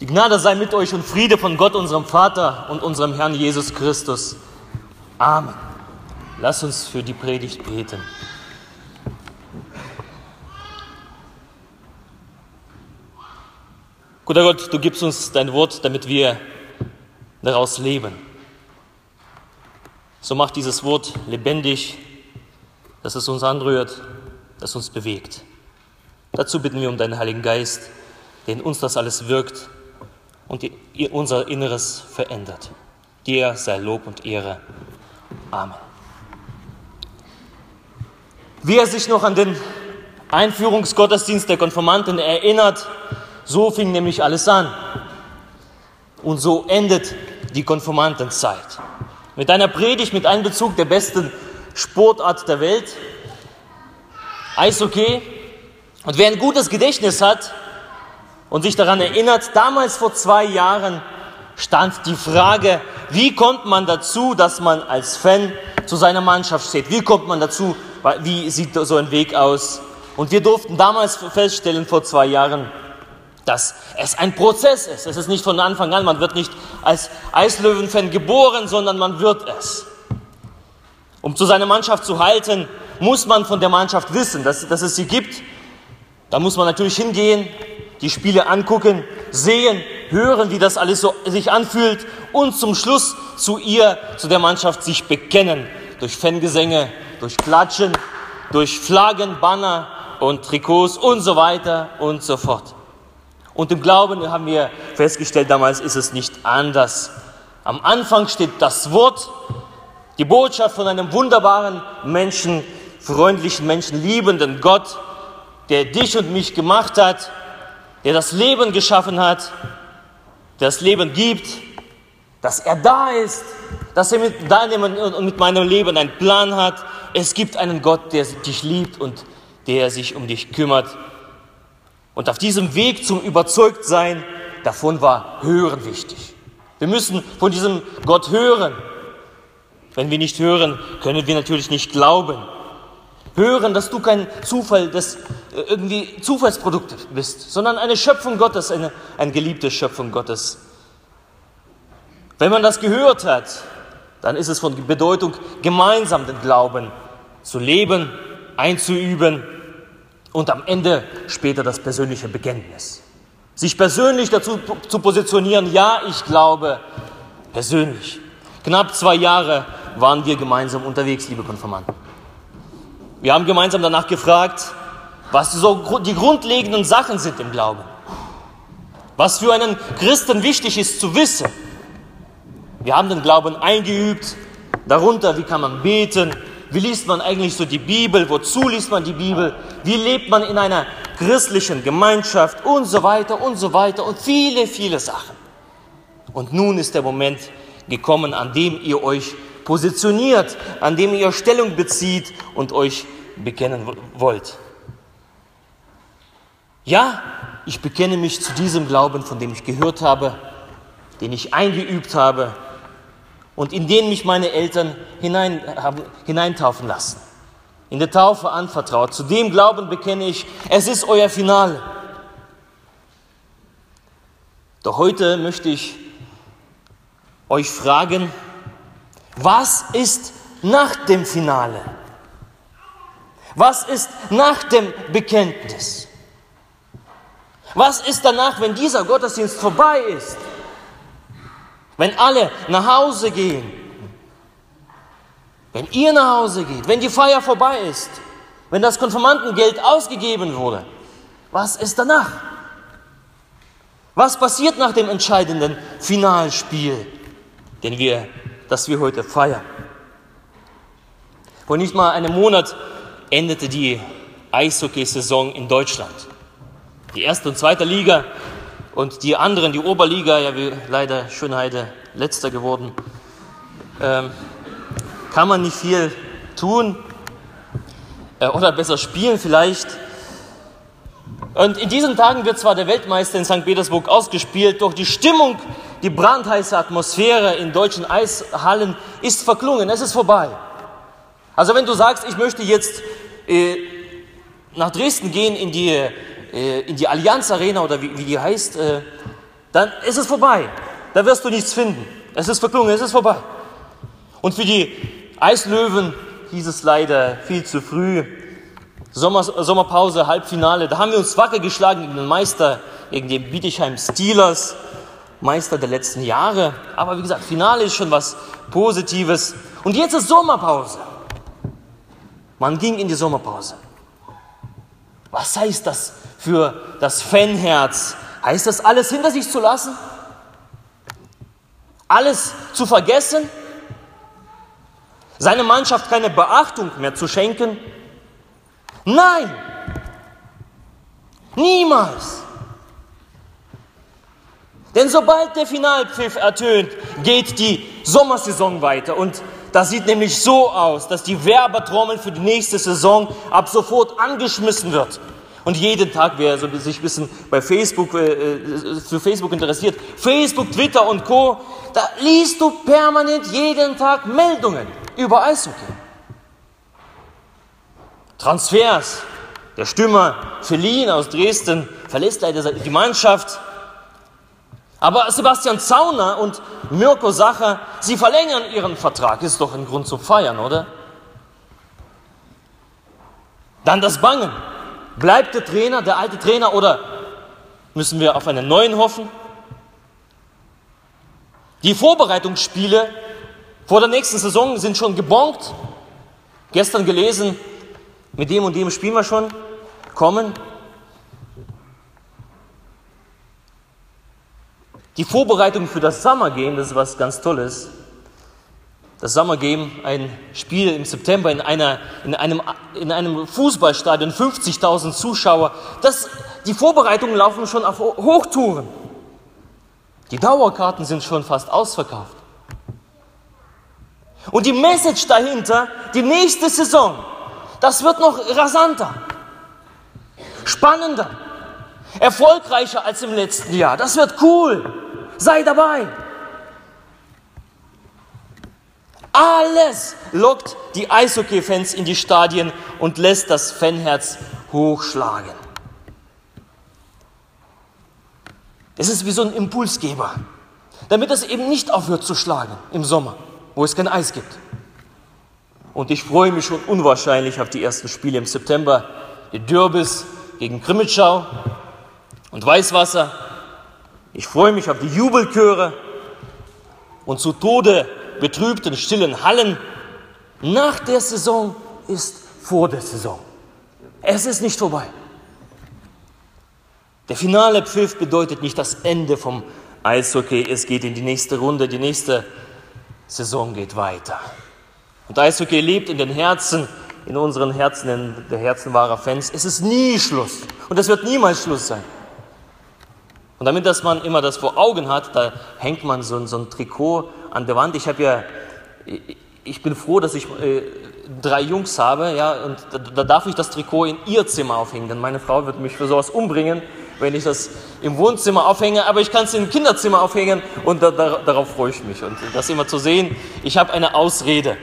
Die Gnade sei mit euch und Friede von Gott, unserem Vater und unserem Herrn Jesus Christus. Amen. Lass uns für die Predigt beten. Guter Gott, du gibst uns dein Wort, damit wir daraus leben. So macht dieses Wort lebendig, dass es uns anrührt, das uns bewegt. Dazu bitten wir um deinen Heiligen Geist, der in uns das alles wirkt und unser Inneres verändert. Dir sei Lob und Ehre. Amen. Wer sich noch an den Einführungsgottesdienst der Konformanten erinnert, so fing nämlich alles an. Und so endet die Konformantenzeit. Mit einer Predigt mit Einbezug der besten Sportart der Welt, Eishockey. Und wer ein gutes Gedächtnis hat, und sich daran erinnert, damals vor zwei Jahren stand die Frage, wie kommt man dazu, dass man als Fan zu seiner Mannschaft steht? Wie kommt man dazu? Wie sieht so ein Weg aus? Und wir durften damals feststellen, vor zwei Jahren, dass es ein Prozess ist. Es ist nicht von Anfang an, man wird nicht als Eislöwen-Fan geboren, sondern man wird es. Um zu seiner Mannschaft zu halten, muss man von der Mannschaft wissen, dass, dass es sie gibt. Da muss man natürlich hingehen, die Spiele angucken, sehen, hören, wie das alles so sich anfühlt und zum Schluss zu ihr, zu der Mannschaft sich bekennen. Durch Fangesänge, durch Klatschen, durch Flaggen, Banner und Trikots und so weiter und so fort. Und im Glauben haben wir festgestellt, damals ist es nicht anders. Am Anfang steht das Wort, die Botschaft von einem wunderbaren Menschen, freundlichen Menschen, liebenden Gott, der dich und mich gemacht hat der das Leben geschaffen hat, der das Leben gibt, dass er da ist, dass er mit deinem und mit meinem Leben einen Plan hat. Es gibt einen Gott, der dich liebt und der sich um dich kümmert. Und auf diesem Weg zum Überzeugtsein davon war Hören wichtig. Wir müssen von diesem Gott hören. Wenn wir nicht hören, können wir natürlich nicht glauben hören, dass du kein Zufall, das äh, irgendwie Zufallsprodukt bist, sondern eine Schöpfung Gottes, eine, eine geliebte Schöpfung Gottes. Wenn man das gehört hat, dann ist es von Bedeutung, gemeinsam den Glauben zu leben, einzuüben und am Ende später das persönliche Bekenntnis. Sich persönlich dazu zu positionieren, ja, ich glaube persönlich. Knapp zwei Jahre waren wir gemeinsam unterwegs, liebe Konfirmanden. Wir haben gemeinsam danach gefragt, was so die grundlegenden Sachen sind im Glauben. Was für einen Christen wichtig ist zu wissen. Wir haben den Glauben eingeübt, darunter, wie kann man beten, wie liest man eigentlich so die Bibel, wozu liest man die Bibel, wie lebt man in einer christlichen Gemeinschaft und so weiter und so weiter und viele, viele Sachen. Und nun ist der Moment gekommen, an dem ihr euch positioniert, an dem ihr Stellung bezieht und euch bekennen wollt. Ja, ich bekenne mich zu diesem Glauben, von dem ich gehört habe, den ich eingeübt habe und in den mich meine Eltern hinein, haben, hineintaufen lassen. In der Taufe anvertraut. Zu dem Glauben bekenne ich, es ist euer Finale. Doch heute möchte ich euch fragen, was ist nach dem Finale? Was ist nach dem Bekenntnis? Was ist danach, wenn dieser Gottesdienst vorbei ist? Wenn alle nach Hause gehen? Wenn ihr nach Hause geht? Wenn die Feier vorbei ist? Wenn das Konfirmandengeld ausgegeben wurde? Was ist danach? Was passiert nach dem entscheidenden Finalspiel, den wir das wir heute feiern. Vor nicht mal einem Monat endete die Eishockeysaison in Deutschland. Die erste und zweite Liga und die anderen, die Oberliga, ja, wie leider Schönheide letzter geworden, ähm, kann man nicht viel tun äh, oder besser spielen vielleicht. Und in diesen Tagen wird zwar der Weltmeister in St. Petersburg ausgespielt, doch die Stimmung die brandheiße Atmosphäre in deutschen Eishallen ist verklungen, es ist vorbei. Also wenn du sagst, ich möchte jetzt äh, nach Dresden gehen in die, äh, in die Allianz Arena oder wie, wie die heißt, äh, dann ist es vorbei. Da wirst du nichts finden. Es ist verklungen, es ist vorbei. Und für die Eislöwen hieß es leider viel zu früh. Sommer, Sommerpause, Halbfinale, da haben wir uns wacker geschlagen gegen den Meister, gegen die Bietigheim Steelers, Meister der letzten Jahre. Aber wie gesagt, Finale ist schon was Positives. Und jetzt ist Sommerpause. Man ging in die Sommerpause. Was heißt das für das Fanherz? Heißt das alles hinter sich zu lassen? Alles zu vergessen? Seine Mannschaft keine Beachtung mehr zu schenken? Nein! Niemals! Denn sobald der Finalpfiff ertönt, geht die Sommersaison weiter. Und das sieht nämlich so aus, dass die Werbertrommel für die nächste Saison ab sofort angeschmissen wird. Und jeden Tag, wer so sich ein bisschen bei Facebook, äh, äh, für Facebook interessiert, Facebook, Twitter und Co., da liest du permanent jeden Tag Meldungen über Eishockey. Transfers. Der Stürmer Feline aus Dresden verlässt leider die Mannschaft. Aber Sebastian Zauner und Mirko Sacher, sie verlängern ihren Vertrag. Ist doch ein Grund zum Feiern, oder? Dann das Bangen. Bleibt der Trainer, der alte Trainer, oder müssen wir auf einen neuen hoffen? Die Vorbereitungsspiele vor der nächsten Saison sind schon gebongt. Gestern gelesen, mit dem und dem spielen wir schon. Kommen. Die Vorbereitung für das Summer Game, das ist was ganz Tolles. Das Summer Game, ein Spiel im September in, einer, in, einem, in einem Fußballstadion, 50.000 Zuschauer. Das, die Vorbereitungen laufen schon auf Hochtouren. Die Dauerkarten sind schon fast ausverkauft. Und die Message dahinter, die nächste Saison, das wird noch rasanter, spannender, erfolgreicher als im letzten Jahr. Das wird cool. Sei dabei. Alles lockt die Eishockey-Fans in die Stadien und lässt das Fanherz hochschlagen. Es ist wie so ein Impulsgeber, damit es eben nicht aufhört zu schlagen im Sommer, wo es kein Eis gibt. Und ich freue mich schon unwahrscheinlich auf die ersten Spiele im September. Die Dürbis gegen Krimitschau und Weißwasser ich freue mich auf die Jubelchöre und zu Tode betrübten stillen Hallen. Nach der Saison ist vor der Saison. Es ist nicht vorbei. Der finale Pfiff bedeutet nicht das Ende vom Eishockey. Es geht in die nächste Runde, die nächste Saison geht weiter. Und Eishockey lebt in den Herzen, in unseren Herzen, in der Herzen wahrer Fans. Es ist nie Schluss. Und es wird niemals Schluss sein. Und damit dass man immer das vor Augen hat, da hängt man so, so ein Trikot an der Wand. Ich habe ja, ich bin froh, dass ich äh, drei Jungs habe, ja, und da, da, darf ich das Trikot in ihr Zimmer aufhängen, denn meine Frau wird mich für sowas umbringen, wenn ich das im Wohnzimmer aufhänge, aber ich kann es im Kinderzimmer aufhängen und da, da, darauf freue ich mich. Und das immer zu sehen, ich habe eine Ausrede.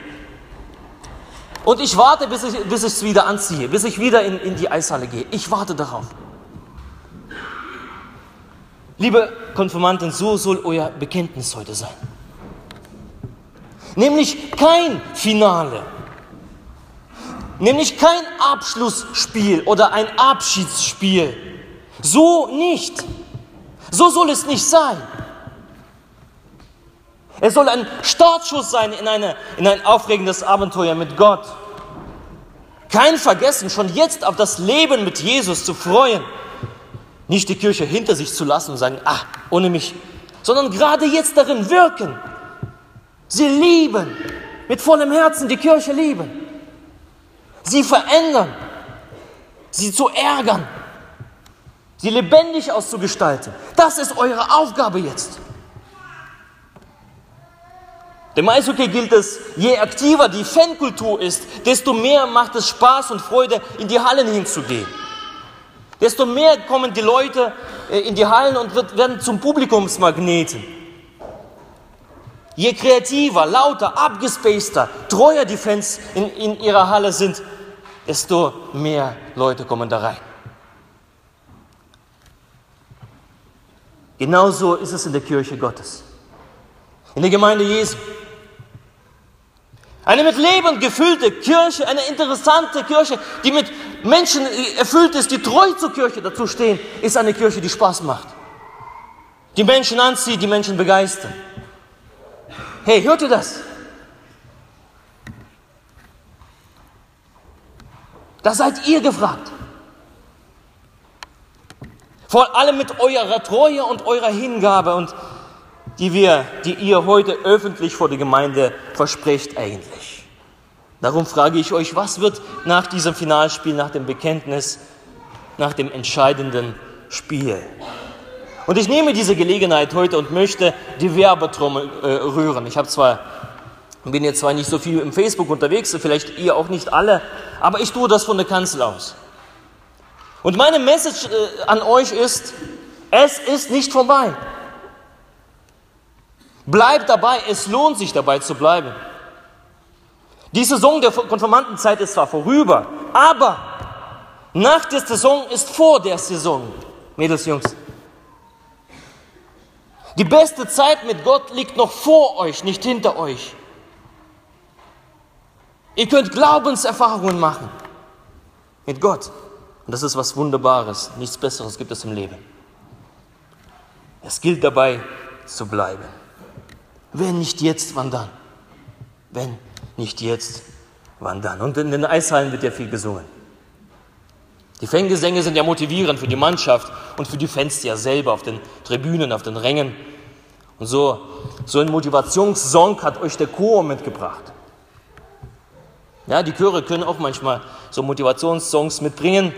Und ich warte, bis ich es wieder anziehe, bis ich wieder in, in die Eishalle gehe. Ich warte darauf. Liebe Konfirmanten, so soll euer Bekenntnis heute sein. Nämlich kein Finale, nämlich kein Abschlussspiel oder ein Abschiedsspiel. So nicht. So soll es nicht sein. Es soll ein Startschuss sein in, eine, in ein aufregendes Abenteuer mit Gott. Kein Vergessen, schon jetzt auf das Leben mit Jesus zu freuen nicht die Kirche hinter sich zu lassen und sagen, ah, ohne mich, sondern gerade jetzt darin wirken. Sie lieben, mit vollem Herzen die Kirche lieben. Sie verändern, sie zu ärgern, sie lebendig auszugestalten. Das ist eure Aufgabe jetzt. Dem Eishockey gilt es, je aktiver die Fankultur ist, desto mehr macht es Spaß und Freude, in die Hallen hinzugehen. Desto mehr kommen die Leute äh, in die Hallen und werden zum Publikumsmagneten. Je kreativer, lauter, abgespaceter, treuer die Fans in, in ihrer Halle sind, desto mehr Leute kommen da rein. Genauso ist es in der Kirche Gottes, in der Gemeinde Jesu. Eine mit Leben gefüllte Kirche, eine interessante Kirche, die mit Menschen erfüllt ist, die treu zur Kirche dazu stehen, ist eine Kirche, die Spaß macht. Die Menschen anzieht, die Menschen begeistert. Hey, hört ihr das? Da seid ihr gefragt. Vor allem mit eurer Treue und eurer Hingabe und die wir, die ihr heute öffentlich vor der Gemeinde versprecht eigentlich. Darum frage ich euch, was wird nach diesem Finalspiel, nach dem Bekenntnis, nach dem entscheidenden Spiel? Und ich nehme diese Gelegenheit heute und möchte die Werbetrommel äh, rühren. Ich habe zwar bin jetzt zwar nicht so viel im Facebook unterwegs, vielleicht ihr auch nicht alle, aber ich tue das von der Kanzel aus. Und meine Message äh, an euch ist, es ist nicht vorbei. Bleibt dabei, es lohnt sich dabei zu bleiben. Die Saison der Konfirmandenzeit ist zwar vorüber, aber nach der Saison ist vor der Saison, Mädels, Jungs. Die beste Zeit mit Gott liegt noch vor euch, nicht hinter euch. Ihr könnt Glaubenserfahrungen machen mit Gott. Und das ist was Wunderbares. Nichts Besseres gibt es im Leben. Es gilt dabei zu bleiben. Wenn nicht jetzt, wann dann? Wenn nicht jetzt, wann dann? Und in den Eishallen wird ja viel gesungen. Die Fangesänge sind ja motivierend für die Mannschaft und für die Fans ja selber auf den Tribünen, auf den Rängen. Und so, so ein Motivationssong hat euch der Chor mitgebracht. Ja, die Chöre können auch manchmal so Motivationssongs mitbringen.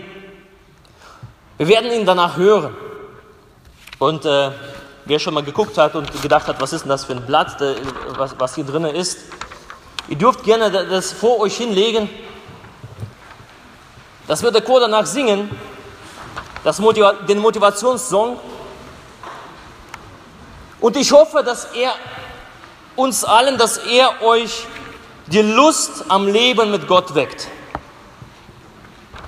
Wir werden ihn danach hören. Und äh, wer schon mal geguckt hat und gedacht hat, was ist denn das für ein Blatt, was, hier drin ist, ihr dürft gerne das vor euch hinlegen. Das wird der Chor danach singen, das Motiva den Motivationssong. Und ich hoffe, dass er uns allen, dass er euch die Lust am Leben mit Gott weckt.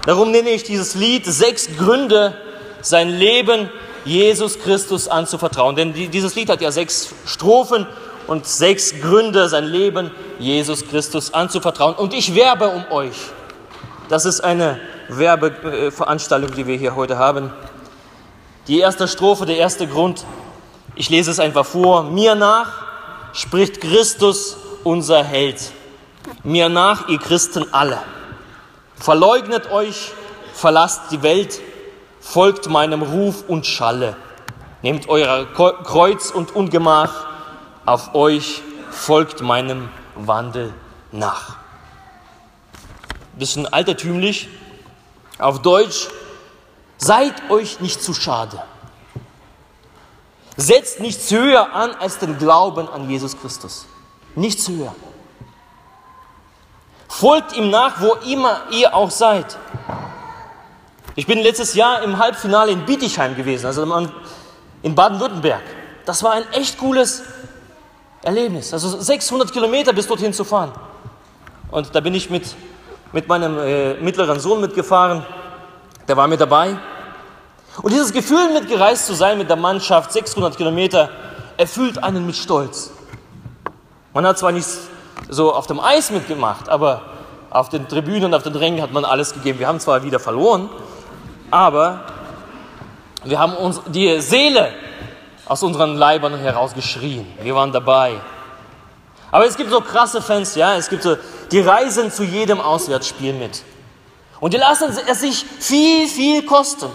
Darum nenne ich dieses Lied sechs Gründe, sein Leben Jesus Christus anzuvertrauen. Denn dieses Lied hat ja sechs Strophen und sechs Gründe, sein Leben Jesus Christus anzuvertrauen. Und ich werbe um euch. Das ist eine Werbeveranstaltung, die wir hier heute haben. Die erste Strophe, der erste Grund, ich lese es einfach vor. Mir nach spricht Christus, unser Held. Mir nach, ihr Christen alle. Verleugnet euch, verlasst die Welt, folgt meinem Ruf und Schalle. Nehmt euer Kreuz und Ungemach auf euch, folgt meinem Wandel nach. Bisschen altertümlich. Auf Deutsch, seid euch nicht zu schade. Setzt nichts höher an als den Glauben an Jesus Christus. Nichts höher. Folgt ihm nach, wo immer ihr auch seid. Ich bin letztes Jahr im Halbfinale in Bietigheim gewesen, also in Baden-Württemberg. Das war ein echt cooles Erlebnis. Also 600 Kilometer bis dorthin zu fahren. Und da bin ich mit, mit meinem äh, mittleren Sohn mitgefahren. Der war mit dabei. Und dieses Gefühl, mitgereist zu sein mit der Mannschaft, 600 Kilometer, erfüllt einen mit Stolz. Man hat zwar nicht so auf dem Eis mitgemacht, aber auf den Tribünen, auf den Rängen hat man alles gegeben. Wir haben zwar wieder verloren, aber wir haben uns die Seele aus unseren Leibern herausgeschrien. Wir waren dabei. Aber es gibt so krasse Fans, ja, es gibt so, die reisen zu jedem Auswärtsspiel mit. Und die lassen es sich viel, viel kosten.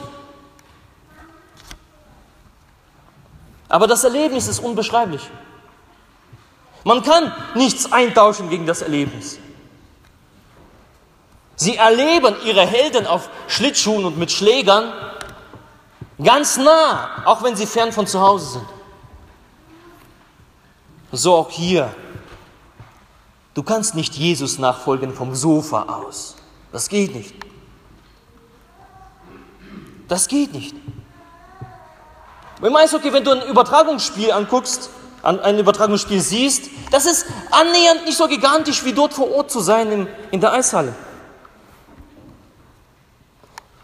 Aber das Erlebnis ist unbeschreiblich. Man kann nichts eintauschen gegen das Erlebnis. Sie erleben ihre Helden auf Schlittschuhen und mit Schlägern ganz nah, auch wenn sie fern von zu Hause sind. So auch hier. Du kannst nicht Jesus nachfolgen vom Sofa aus. Das geht nicht. Das geht nicht. Im Eishockey, wenn du ein Übertragungsspiel anguckst, ein Übertragungsspiel siehst, das ist annähernd nicht so gigantisch wie dort vor Ort zu sein in, in der Eishalle.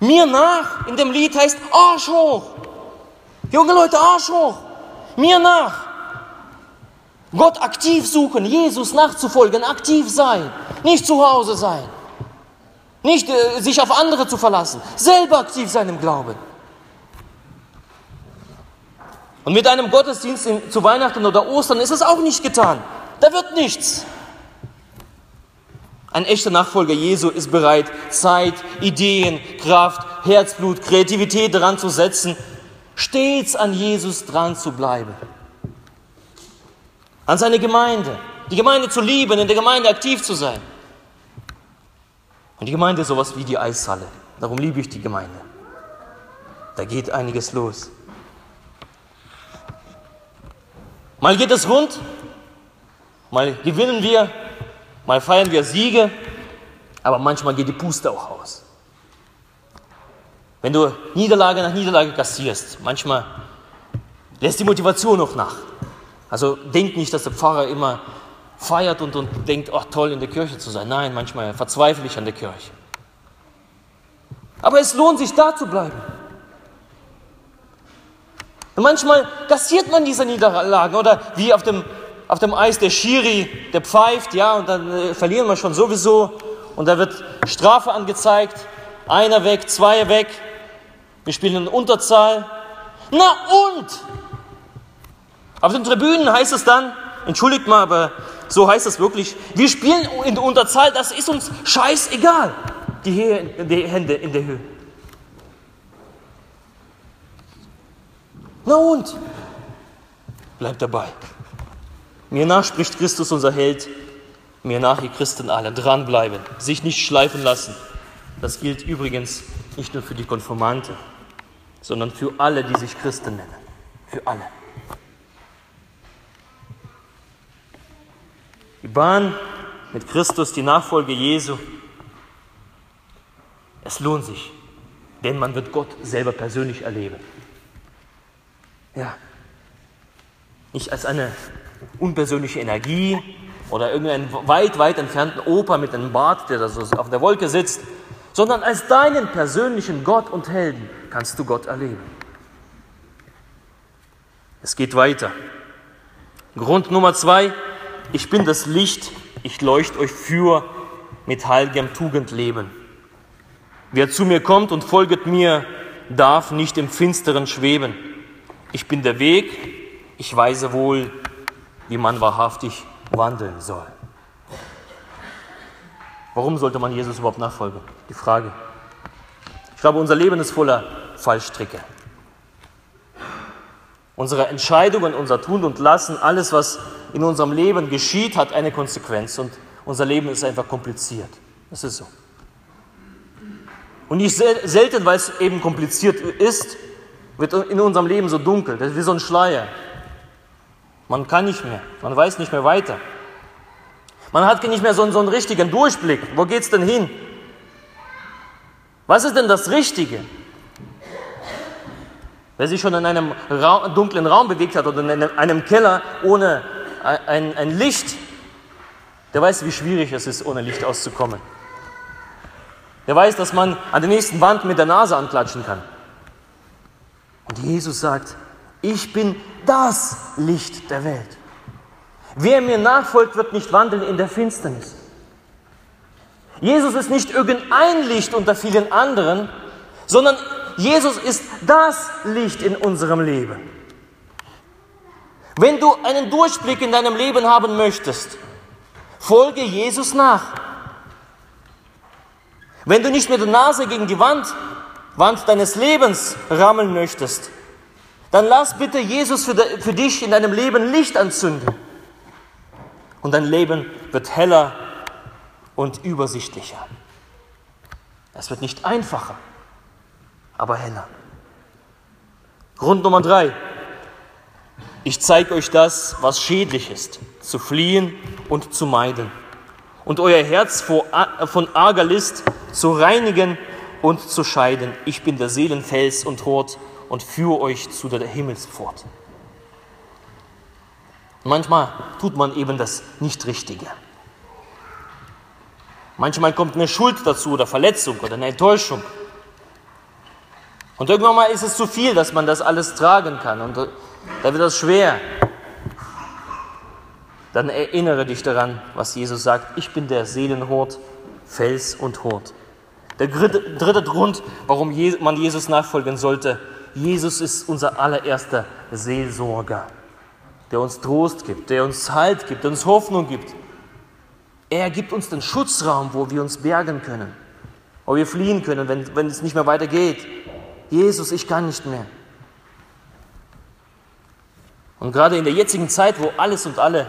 Mir nach in dem Lied heißt Arsch hoch. Junge Leute, Arsch hoch, mir nach. Gott aktiv suchen, Jesus nachzufolgen, aktiv sein, nicht zu Hause sein, nicht äh, sich auf andere zu verlassen, selber aktiv sein im Glauben. Und mit einem Gottesdienst in, zu Weihnachten oder Ostern ist es auch nicht getan. Da wird nichts. Ein echter Nachfolger Jesu ist bereit, Zeit, Ideen, Kraft, Herzblut, Kreativität dran zu setzen, stets an Jesus dran zu bleiben. An seine Gemeinde, die Gemeinde zu lieben, in der Gemeinde aktiv zu sein. Und die Gemeinde ist sowas wie die Eishalle. Darum liebe ich die Gemeinde. Da geht einiges los. Mal geht es rund, mal gewinnen wir, mal feiern wir Siege, aber manchmal geht die Puste auch aus. Wenn du Niederlage nach Niederlage kassierst, manchmal lässt die Motivation noch nach. Also denk nicht, dass der Pfarrer immer feiert und, und denkt, ach toll, in der Kirche zu sein. Nein, manchmal verzweifle ich an der Kirche. Aber es lohnt sich, da zu bleiben. Und manchmal kassiert man diese Niederlagen oder wie auf dem, auf dem Eis der Schiri, der pfeift, ja, und dann äh, verlieren wir schon sowieso und da wird Strafe angezeigt, einer weg, zwei weg, wir spielen in Unterzahl. Na und? Auf den Tribünen heißt es dann, entschuldigt mal, aber so heißt es wirklich, wir spielen in Unterzahl, das ist uns scheißegal. Die Hände in der Höhe. Na und? Bleibt dabei. Mir nach spricht Christus, unser Held. Mir nach, ihr Christen alle, dranbleiben, sich nicht schleifen lassen. Das gilt übrigens nicht nur für die Konformante, sondern für alle, die sich Christen nennen. Für alle. Die Bahn mit Christus, die Nachfolge Jesu, es lohnt sich, denn man wird Gott selber persönlich erleben. Ja. Nicht als eine unpersönliche Energie oder irgendeinen weit, weit entfernten Opa mit einem Bart, der da so auf der Wolke sitzt, sondern als deinen persönlichen Gott und Helden kannst du Gott erleben. Es geht weiter. Grund Nummer zwei, ich bin das Licht, ich leuchte euch für mit heiligem Tugendleben. Wer zu mir kommt und folget mir, darf nicht im Finsteren schweben. Ich bin der Weg, ich weise wohl, wie man wahrhaftig wandeln soll. Warum sollte man Jesus überhaupt nachfolgen? Die Frage. Ich glaube, unser Leben ist voller Fallstricke. Unsere Entscheidungen, unser Tun und Lassen, alles, was in unserem Leben geschieht, hat eine Konsequenz und unser Leben ist einfach kompliziert. Das ist so. Und nicht selten, weil es eben kompliziert ist, wird in unserem Leben so dunkel, das ist wie so ein Schleier. Man kann nicht mehr, man weiß nicht mehr weiter. Man hat nicht mehr so einen, so einen richtigen Durchblick. Wo geht es denn hin? Was ist denn das Richtige? Wer sich schon in einem Ra dunklen Raum bewegt hat oder in einem Keller ohne ein, ein Licht, der weiß, wie schwierig es ist, ohne Licht auszukommen. Der weiß, dass man an der nächsten Wand mit der Nase anklatschen kann. Und Jesus sagt, ich bin das Licht der Welt. Wer mir nachfolgt, wird nicht wandeln in der Finsternis. Jesus ist nicht irgendein Licht unter vielen anderen, sondern Jesus ist das Licht in unserem Leben. Wenn du einen Durchblick in deinem Leben haben möchtest, folge Jesus nach. Wenn du nicht mit der Nase gegen die Wand Wand deines Lebens rammeln möchtest, dann lass bitte Jesus für, de, für dich in deinem Leben Licht anzünden. Und dein Leben wird heller und übersichtlicher. Es wird nicht einfacher, aber heller. Grund Nummer drei. Ich zeige euch das, was schädlich ist, zu fliehen und zu meiden. Und euer Herz von arger List zu reinigen und zu scheiden. Ich bin der Seelenfels und Hort und führe euch zu der Himmelspforte. Manchmal tut man eben das Nicht-Richtige. Manchmal kommt eine Schuld dazu oder Verletzung oder eine Enttäuschung. Und irgendwann mal ist es zu viel, dass man das alles tragen kann. Und da wird das schwer. Dann erinnere dich daran, was Jesus sagt. Ich bin der Seelenhort, Fels und Hort. Der dritte, dritte Grund, warum man Jesus nachfolgen sollte. Jesus ist unser allererster Seelsorger, der uns Trost gibt, der uns Halt gibt, der uns Hoffnung gibt. Er gibt uns den Schutzraum, wo wir uns bergen können, wo wir fliehen können, wenn, wenn es nicht mehr weitergeht. Jesus, ich kann nicht mehr. Und gerade in der jetzigen Zeit, wo alles und alle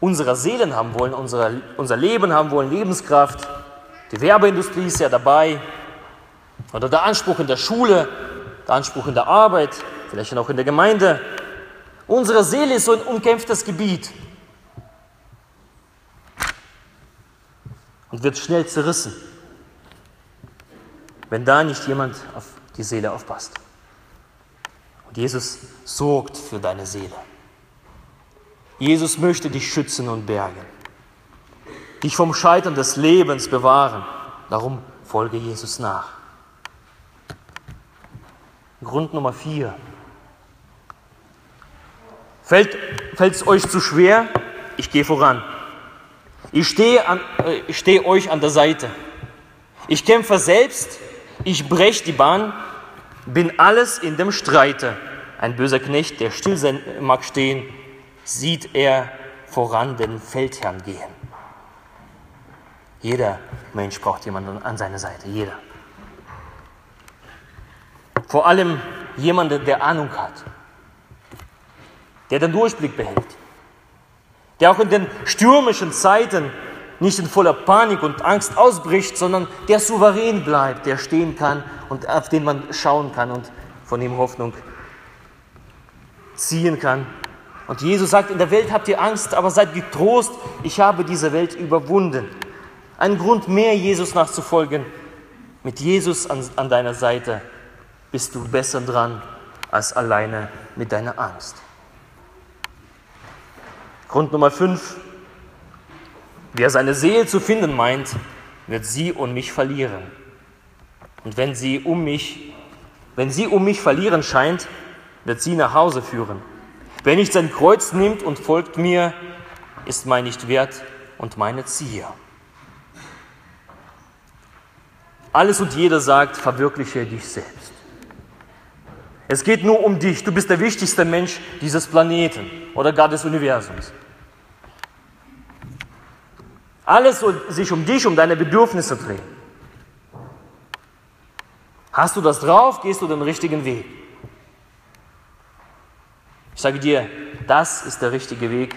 unserer Seelen haben wollen, unser, unser Leben haben wollen, Lebenskraft, die Werbeindustrie ist ja dabei, oder der Anspruch in der Schule, der Anspruch in der Arbeit, vielleicht auch in der Gemeinde. Unsere Seele ist so ein umkämpftes Gebiet und wird schnell zerrissen wenn da nicht jemand auf die Seele aufpasst. Und Jesus sorgt für deine Seele. Jesus möchte dich schützen und bergen, dich vom Scheitern des Lebens bewahren. Darum folge Jesus nach. Grund Nummer vier. Fällt es euch zu schwer? Ich gehe voran. Ich stehe, äh, ich euch an der Seite. Ich kämpfe selbst ich brech die Bahn, bin alles in dem Streite. Ein böser Knecht, der still sein mag stehen, sieht er voran den Feldherrn gehen. Jeder Mensch braucht jemanden an seiner Seite, jeder. Vor allem jemanden, der Ahnung hat, der den Durchblick behält, der auch in den stürmischen Zeiten nicht in voller Panik und Angst ausbricht, sondern der souverän bleibt, der stehen kann und auf den man schauen kann und von ihm Hoffnung ziehen kann. Und Jesus sagt, in der Welt habt ihr Angst, aber seid getrost, ich habe diese Welt überwunden. Ein Grund mehr, Jesus nachzufolgen. Mit Jesus an, an deiner Seite bist du besser dran als alleine mit deiner Angst. Grund Nummer fünf, Wer seine Seele zu finden meint, wird sie und mich verlieren. Und wenn sie um mich, wenn sie um mich verlieren scheint, wird sie nach Hause führen. Wer nicht sein Kreuz nimmt und folgt mir, ist mein nicht wert und meine Zieher. Alles und jeder sagt, verwirkliche dich selbst. Es geht nur um dich. Du bist der wichtigste Mensch dieses Planeten oder gar des Universums. Alles soll sich um dich, um deine Bedürfnisse drehen. Hast du das drauf, gehst du den richtigen Weg. Ich sage dir, das ist der richtige Weg,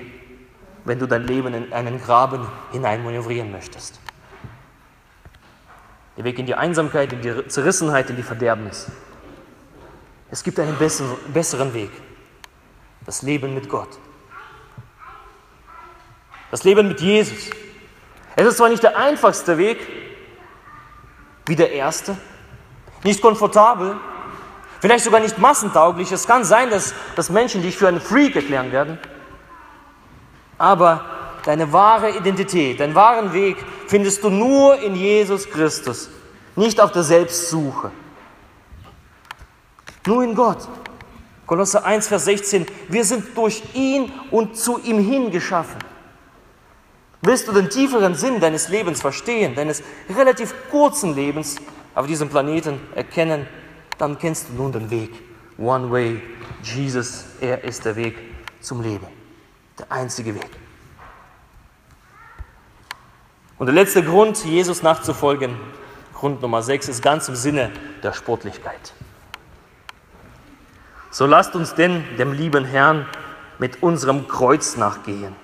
wenn du dein Leben in einen Graben hineinmanövrieren möchtest. Der Weg in die Einsamkeit, in die Zerrissenheit, in die Verderbnis. Es gibt einen besseren Weg. Das Leben mit Gott. Das Leben mit Jesus. Es ist zwar nicht der einfachste Weg, wie der erste, nicht komfortabel, vielleicht sogar nicht massentauglich. Es kann sein, dass, dass Menschen dich für einen Freak erklären werden, aber deine wahre Identität, deinen wahren Weg findest du nur in Jesus Christus, nicht auf der Selbstsuche. Nur in Gott. Kolosse 1, Vers 16. Wir sind durch ihn und zu ihm hin geschaffen. Willst du den tieferen Sinn deines Lebens verstehen, deines relativ kurzen Lebens auf diesem Planeten erkennen, dann kennst du nun den Weg. One way, Jesus, er ist der Weg zum Leben. Der einzige Weg. Und der letzte Grund, Jesus nachzufolgen, Grund Nummer 6, ist ganz im Sinne der Sportlichkeit. So lasst uns denn dem lieben Herrn mit unserem Kreuz nachgehen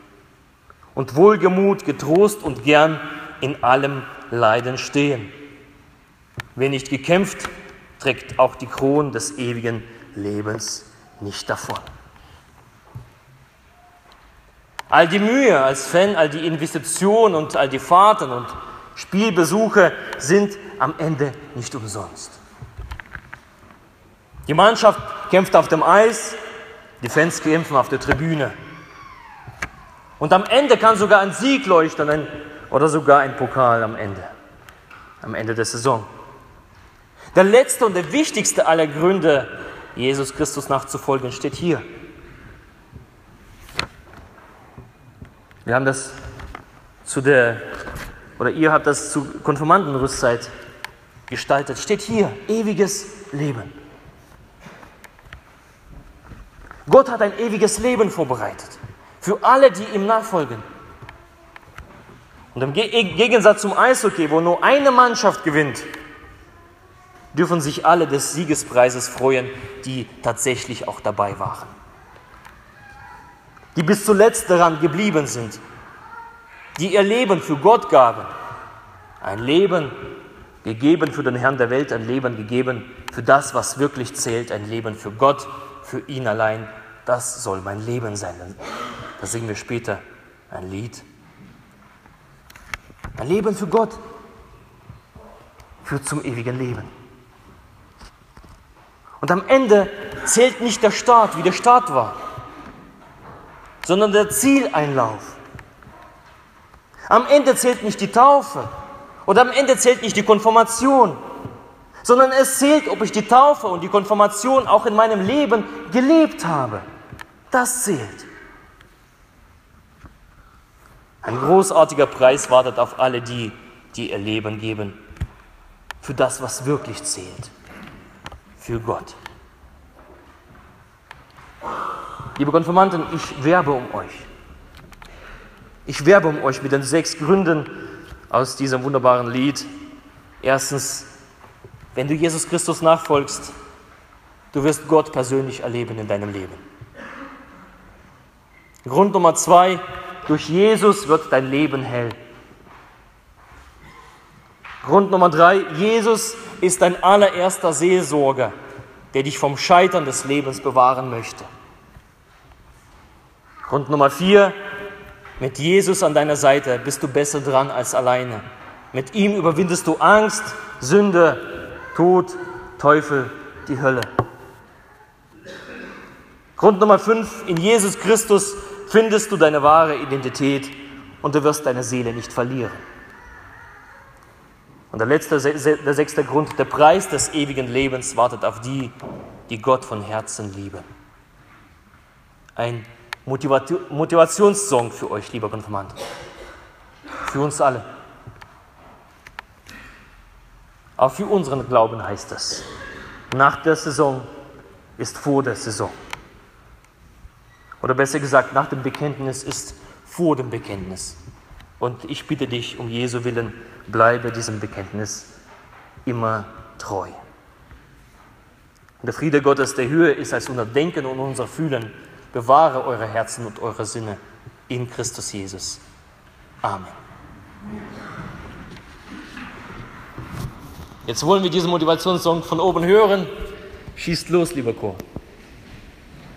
und wohlgemut, getrost und gern in allem Leiden stehen. Wer nicht gekämpft, trägt auch die Kron des ewigen Lebens nicht davon. All die Mühe als Fan, all die Investitionen und all die Fahrten und Spielbesuche sind am Ende nicht umsonst. Die Mannschaft kämpft auf dem Eis, die Fans kämpfen auf der Tribüne. Und am Ende kann sogar ein Sieg leuchten ein, oder sogar ein Pokal am Ende, am Ende der Saison. Der letzte und der wichtigste aller Gründe, Jesus Christus nachzufolgen, steht hier. Wir haben das zu der, oder ihr habt das zu Konfirmandenrüstzeit gestaltet. Steht hier, ewiges Leben. Gott hat ein ewiges Leben vorbereitet für alle, die ihm nachfolgen. Und im Gegensatz zum Eishockey, wo nur eine Mannschaft gewinnt, dürfen sich alle des Siegespreises freuen, die tatsächlich auch dabei waren. Die bis zuletzt daran geblieben sind, die ihr Leben für Gott gaben. Ein Leben gegeben für den Herrn der Welt, ein Leben gegeben für das, was wirklich zählt, ein Leben für Gott, für ihn allein. Das soll mein Leben sein. Da singen wir später ein Lied. Ein Leben für Gott führt zum ewigen Leben. Und am Ende zählt nicht der Start, wie der Start war, sondern der Zieleinlauf. Am Ende zählt nicht die Taufe oder am Ende zählt nicht die Konfirmation, sondern es zählt, ob ich die Taufe und die Konfirmation auch in meinem Leben gelebt habe. Das zählt. Ein großartiger Preis wartet auf alle die, die ihr Leben geben, für das, was wirklich zählt, für Gott. Liebe Konfirmanten, ich werbe um euch. Ich werbe um euch mit den sechs Gründen aus diesem wunderbaren Lied. Erstens, wenn du Jesus Christus nachfolgst, du wirst Gott persönlich erleben in deinem Leben. Grund Nummer zwei, durch Jesus wird dein Leben hell. Grund Nummer drei, Jesus ist dein allererster Seelsorger, der dich vom Scheitern des Lebens bewahren möchte. Grund Nummer vier, mit Jesus an deiner Seite bist du besser dran als alleine. Mit ihm überwindest du Angst, Sünde, Tod, Teufel, die Hölle. Grund Nummer fünf, in Jesus Christus findest du deine wahre Identität und du wirst deine Seele nicht verlieren. Und der letzte, der sechste Grund, der Preis des ewigen Lebens wartet auf die, die Gott von Herzen lieben. Ein Motivationssong für euch, lieber Konfirmand. Für uns alle. Auch für unseren Glauben heißt es, nach der Saison ist vor der Saison. Oder besser gesagt, nach dem Bekenntnis ist vor dem Bekenntnis. Und ich bitte dich um Jesu Willen, bleibe diesem Bekenntnis immer treu. Und der Friede Gottes, der höher ist als unser Denken und unser Fühlen, bewahre eure Herzen und eure Sinne in Christus Jesus. Amen. Jetzt wollen wir diesen Motivationssong von oben hören. Schießt los, lieber Chor.